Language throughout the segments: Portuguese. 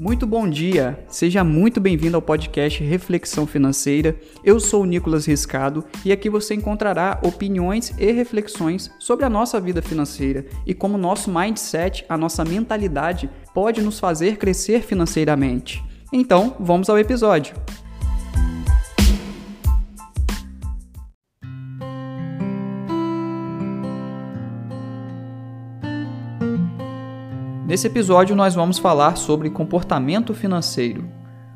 Muito bom dia, seja muito bem-vindo ao podcast Reflexão Financeira. Eu sou o Nicolas Riscado e aqui você encontrará opiniões e reflexões sobre a nossa vida financeira e como nosso mindset, a nossa mentalidade, pode nos fazer crescer financeiramente. Então, vamos ao episódio. Nesse episódio, nós vamos falar sobre comportamento financeiro.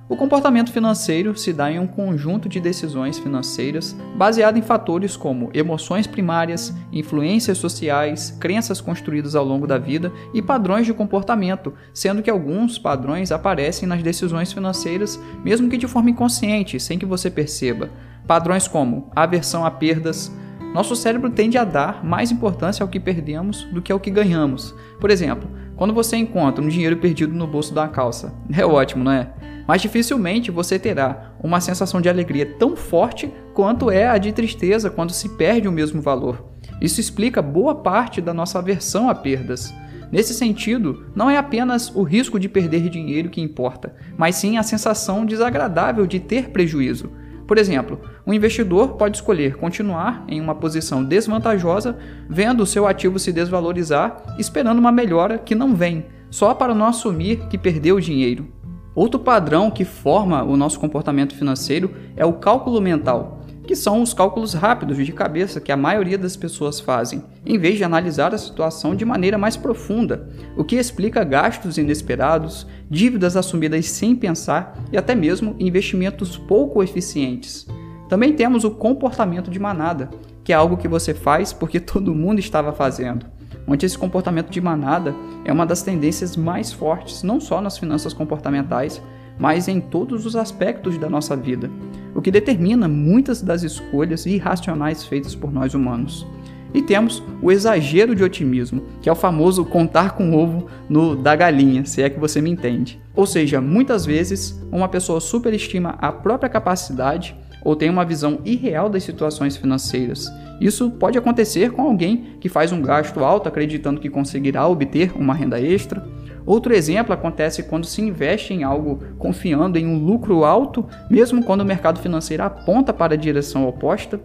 O comportamento financeiro se dá em um conjunto de decisões financeiras baseado em fatores como emoções primárias, influências sociais, crenças construídas ao longo da vida e padrões de comportamento, sendo que alguns padrões aparecem nas decisões financeiras, mesmo que de forma inconsciente, sem que você perceba. Padrões como aversão a perdas, nosso cérebro tende a dar mais importância ao que perdemos do que ao que ganhamos. Por exemplo, quando você encontra um dinheiro perdido no bolso da calça, é ótimo, não é? Mas dificilmente você terá uma sensação de alegria tão forte quanto é a de tristeza quando se perde o mesmo valor. Isso explica boa parte da nossa aversão a perdas. Nesse sentido, não é apenas o risco de perder dinheiro que importa, mas sim a sensação desagradável de ter prejuízo. Por exemplo, um investidor pode escolher continuar em uma posição desvantajosa, vendo o seu ativo se desvalorizar, esperando uma melhora que não vem, só para não assumir que perdeu o dinheiro. Outro padrão que forma o nosso comportamento financeiro é o cálculo mental que são os cálculos rápidos de cabeça que a maioria das pessoas fazem, em vez de analisar a situação de maneira mais profunda, o que explica gastos inesperados, dívidas assumidas sem pensar e até mesmo investimentos pouco eficientes. Também temos o comportamento de manada, que é algo que você faz porque todo mundo estava fazendo. Onde esse comportamento de manada é uma das tendências mais fortes, não só nas finanças comportamentais, mas em todos os aspectos da nossa vida, o que determina muitas das escolhas irracionais feitas por nós humanos. E temos o exagero de otimismo, que é o famoso contar com ovo no da galinha, se é que você me entende. Ou seja, muitas vezes uma pessoa superestima a própria capacidade ou tem uma visão irreal das situações financeiras. Isso pode acontecer com alguém que faz um gasto alto acreditando que conseguirá obter uma renda extra, Outro exemplo acontece quando se investe em algo confiando em um lucro alto, mesmo quando o mercado financeiro aponta para a direção oposta.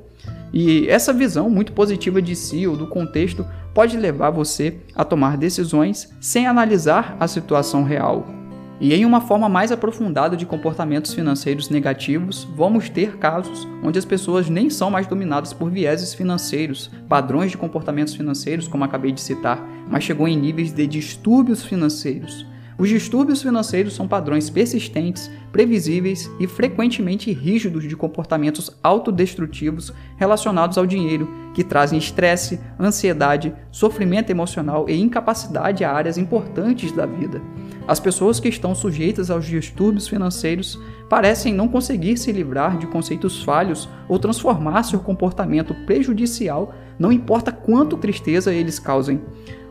E essa visão muito positiva de si ou do contexto pode levar você a tomar decisões sem analisar a situação real. E em uma forma mais aprofundada de comportamentos financeiros negativos, vamos ter casos onde as pessoas nem são mais dominadas por vieses financeiros, padrões de comportamentos financeiros, como acabei de citar, mas chegou em níveis de distúrbios financeiros. Os distúrbios financeiros são padrões persistentes, previsíveis e frequentemente rígidos de comportamentos autodestrutivos relacionados ao dinheiro, que trazem estresse, ansiedade, sofrimento emocional e incapacidade a áreas importantes da vida. As pessoas que estão sujeitas aos distúrbios financeiros parecem não conseguir se livrar de conceitos falhos ou transformar seu comportamento prejudicial, não importa quanto tristeza eles causem.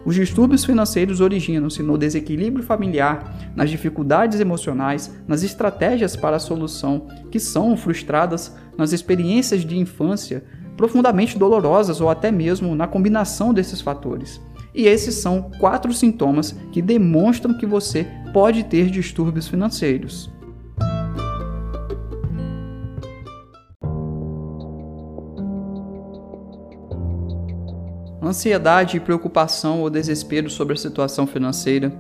Os distúrbios financeiros originam-se no desequilíbrio familiar, nas dificuldades emocionais, nas estratégias para a solução que são frustradas, nas experiências de infância profundamente dolorosas ou até mesmo na combinação desses fatores. E esses são quatro sintomas que demonstram que você pode ter distúrbios financeiros. Ansiedade, preocupação ou desespero sobre a situação financeira.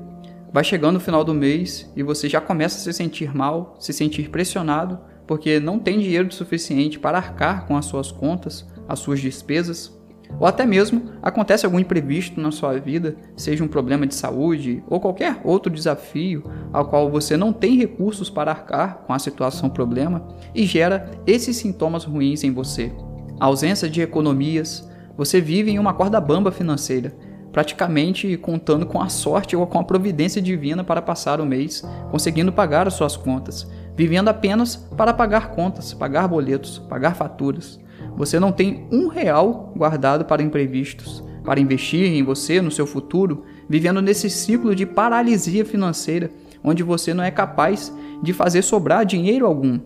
Vai chegando o final do mês e você já começa a se sentir mal, se sentir pressionado, porque não tem dinheiro suficiente para arcar com as suas contas, as suas despesas. Ou até mesmo acontece algum imprevisto na sua vida, seja um problema de saúde ou qualquer outro desafio ao qual você não tem recursos para arcar com a situação problema e gera esses sintomas ruins em você. A ausência de economias, você vive em uma corda bamba financeira, praticamente contando com a sorte ou com a providência divina para passar o mês, conseguindo pagar as suas contas, vivendo apenas para pagar contas, pagar boletos, pagar faturas. Você não tem um real guardado para imprevistos, para investir em você, no seu futuro, vivendo nesse ciclo de paralisia financeira, onde você não é capaz de fazer sobrar dinheiro algum.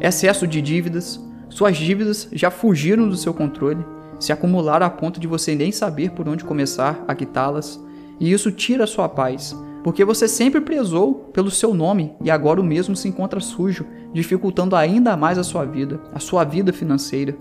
Excesso de dívidas, suas dívidas já fugiram do seu controle se acumularam a ponto de você nem saber por onde começar a quitá-las, e isso tira sua paz, porque você sempre prezou pelo seu nome e agora o mesmo se encontra sujo, dificultando ainda mais a sua vida, a sua vida financeira.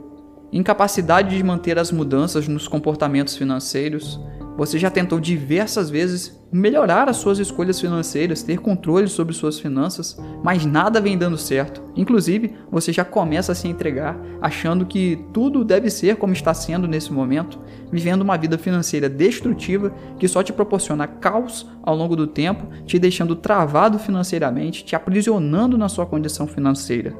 Incapacidade de manter as mudanças nos comportamentos financeiros, você já tentou diversas vezes melhorar as suas escolhas financeiras, ter controle sobre suas finanças, mas nada vem dando certo. Inclusive, você já começa a se entregar, achando que tudo deve ser como está sendo nesse momento, vivendo uma vida financeira destrutiva que só te proporciona caos ao longo do tempo, te deixando travado financeiramente, te aprisionando na sua condição financeira.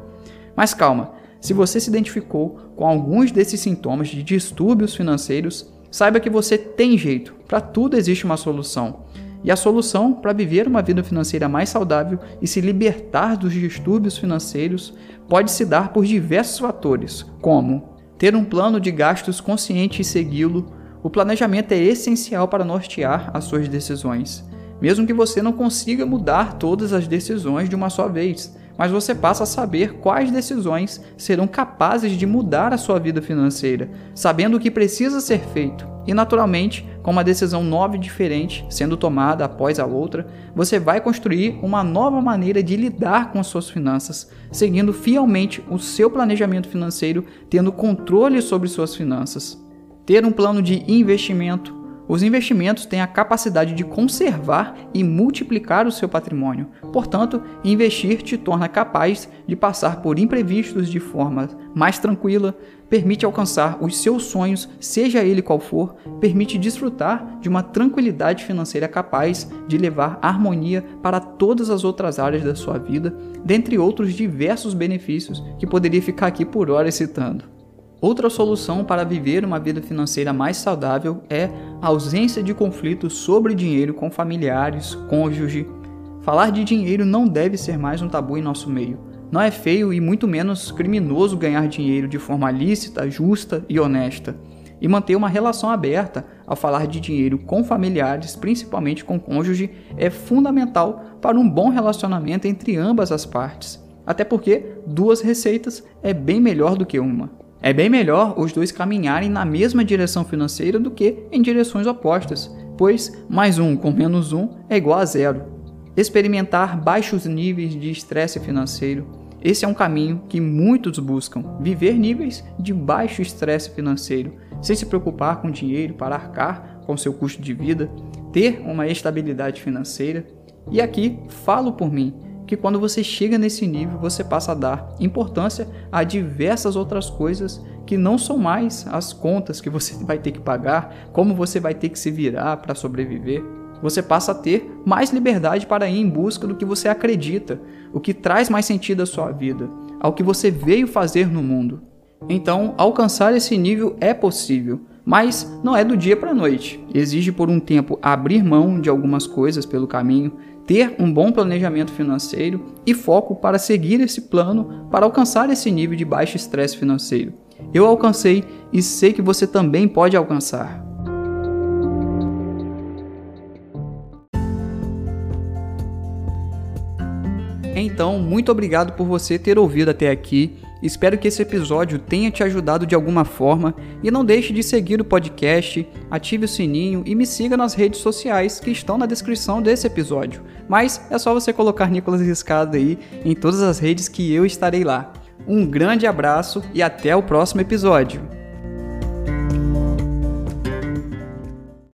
Mas calma, se você se identificou com alguns desses sintomas de distúrbios financeiros, Saiba que você tem jeito, para tudo existe uma solução. E a solução para viver uma vida financeira mais saudável e se libertar dos distúrbios financeiros pode se dar por diversos fatores, como ter um plano de gastos consciente e segui-lo. O planejamento é essencial para nortear as suas decisões, mesmo que você não consiga mudar todas as decisões de uma só vez mas você passa a saber quais decisões serão capazes de mudar a sua vida financeira, sabendo o que precisa ser feito. E naturalmente, com uma decisão nova e diferente sendo tomada após a outra, você vai construir uma nova maneira de lidar com as suas finanças, seguindo fielmente o seu planejamento financeiro, tendo controle sobre suas finanças. Ter um plano de investimento, os investimentos têm a capacidade de conservar e multiplicar o seu patrimônio. Portanto, investir te torna capaz de passar por imprevistos de forma mais tranquila, permite alcançar os seus sonhos, seja ele qual for, permite desfrutar de uma tranquilidade financeira capaz de levar harmonia para todas as outras áreas da sua vida, dentre outros diversos benefícios que poderia ficar aqui por horas citando. Outra solução para viver uma vida financeira mais saudável é a ausência de conflitos sobre dinheiro com familiares, cônjuge. Falar de dinheiro não deve ser mais um tabu em nosso meio. Não é feio e muito menos criminoso ganhar dinheiro de forma lícita, justa e honesta. E manter uma relação aberta ao falar de dinheiro com familiares, principalmente com cônjuge, é fundamental para um bom relacionamento entre ambas as partes. Até porque duas receitas é bem melhor do que uma. É bem melhor os dois caminharem na mesma direção financeira do que em direções opostas, pois mais um com menos um é igual a zero. Experimentar baixos níveis de estresse financeiro. Esse é um caminho que muitos buscam: viver níveis de baixo estresse financeiro, sem se preocupar com dinheiro para arcar com seu custo de vida, ter uma estabilidade financeira. E aqui falo por mim, que quando você chega nesse nível, você passa a dar importância a diversas outras coisas que não são mais as contas que você vai ter que pagar, como você vai ter que se virar para sobreviver. Você passa a ter mais liberdade para ir em busca do que você acredita, o que traz mais sentido à sua vida, ao que você veio fazer no mundo. Então, alcançar esse nível é possível, mas não é do dia para a noite. Exige por um tempo abrir mão de algumas coisas pelo caminho, ter um bom planejamento financeiro e foco para seguir esse plano para alcançar esse nível de baixo estresse financeiro. Eu alcancei e sei que você também pode alcançar. Então, muito obrigado por você ter ouvido até aqui. Espero que esse episódio tenha te ajudado de alguma forma e não deixe de seguir o podcast, ative o sininho e me siga nas redes sociais que estão na descrição desse episódio. Mas é só você colocar Nicolas Riscado aí em todas as redes que eu estarei lá. Um grande abraço e até o próximo episódio.